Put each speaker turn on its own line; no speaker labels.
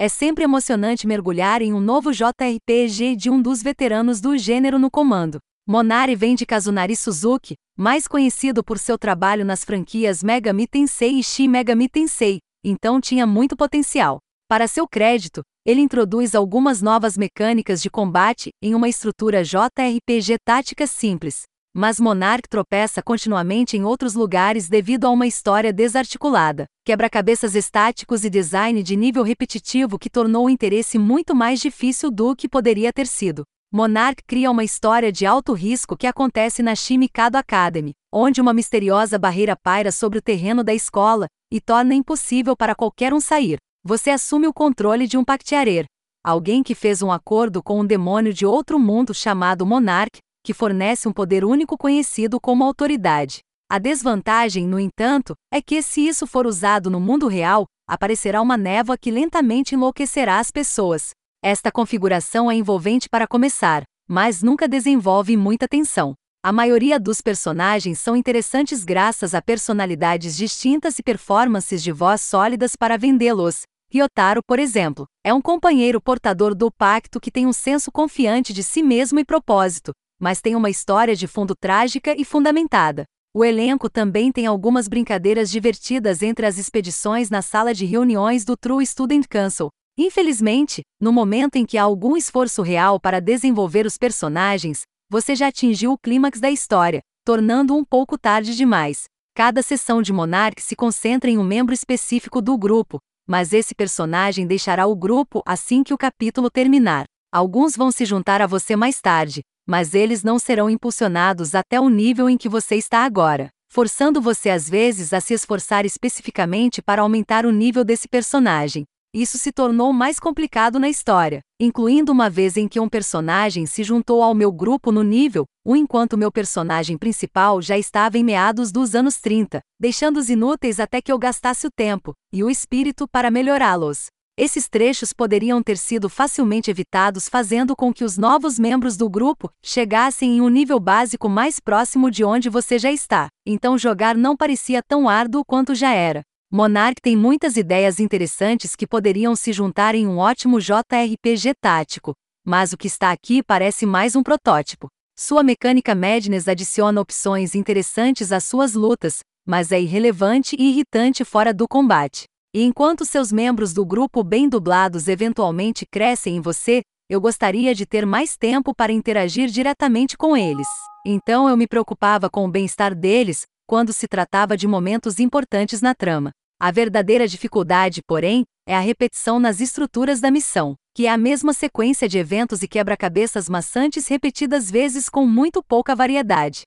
É sempre emocionante mergulhar em um novo JRPG de um dos veteranos do gênero no comando. Monari vem de Kazunari Suzuki, mais conhecido por seu trabalho nas franquias Megami Tensei e Shin Megami Tensei, então tinha muito potencial. Para seu crédito, ele introduz algumas novas mecânicas de combate em uma estrutura JRPG tática simples. Mas Monarch tropeça continuamente em outros lugares devido a uma história desarticulada, quebra-cabeças estáticos e design de nível repetitivo que tornou o interesse muito mais difícil do que poderia ter sido. Monarch cria uma história de alto risco que acontece na Shimikado Academy, onde uma misteriosa barreira paira sobre o terreno da escola e torna impossível para qualquer um sair. Você assume o controle de um Pactiarer, alguém que fez um acordo com um demônio de outro mundo chamado Monarch, que fornece um poder único conhecido como autoridade. A desvantagem, no entanto, é que se isso for usado no mundo real, aparecerá uma névoa que lentamente enlouquecerá as pessoas. Esta configuração é envolvente para começar, mas nunca desenvolve muita tensão. A maioria dos personagens são interessantes graças a personalidades distintas e performances de voz sólidas para vendê-los. Ryotaro, por exemplo, é um companheiro portador do pacto que tem um senso confiante de si mesmo e propósito, mas tem uma história de fundo trágica e fundamentada. O elenco também tem algumas brincadeiras divertidas entre as expedições na sala de reuniões do True Student Council, Infelizmente, no momento em que há algum esforço real para desenvolver os personagens, você já atingiu o clímax da história, tornando um pouco tarde demais. Cada sessão de Monarch se concentra em um membro específico do grupo, mas esse personagem deixará o grupo assim que o capítulo terminar. Alguns vão se juntar a você mais tarde, mas eles não serão impulsionados até o nível em que você está agora, forçando você às vezes a se esforçar especificamente para aumentar o nível desse personagem isso se tornou mais complicado na história, incluindo uma vez em que um personagem se juntou ao meu grupo no nível 1 enquanto meu personagem principal já estava em meados dos anos 30, deixando-os inúteis até que eu gastasse o tempo e o espírito para melhorá-los. Esses trechos poderiam ter sido facilmente evitados fazendo com que os novos membros do grupo chegassem em um nível básico mais próximo de onde você já está, então jogar não parecia tão árduo quanto já era. Monarch tem muitas ideias interessantes que poderiam se juntar em um ótimo JRPG tático, mas o que está aqui parece mais um protótipo. Sua mecânica Madness adiciona opções interessantes às suas lutas, mas é irrelevante e irritante fora do combate. E enquanto seus membros do grupo bem dublados eventualmente crescem em você, eu gostaria de ter mais tempo para interagir diretamente com eles. Então eu me preocupava com o bem-estar deles, quando se tratava de momentos importantes na trama. A verdadeira dificuldade, porém, é a repetição nas estruturas da missão, que é a mesma sequência de eventos e quebra-cabeças maçantes repetidas vezes com muito pouca variedade.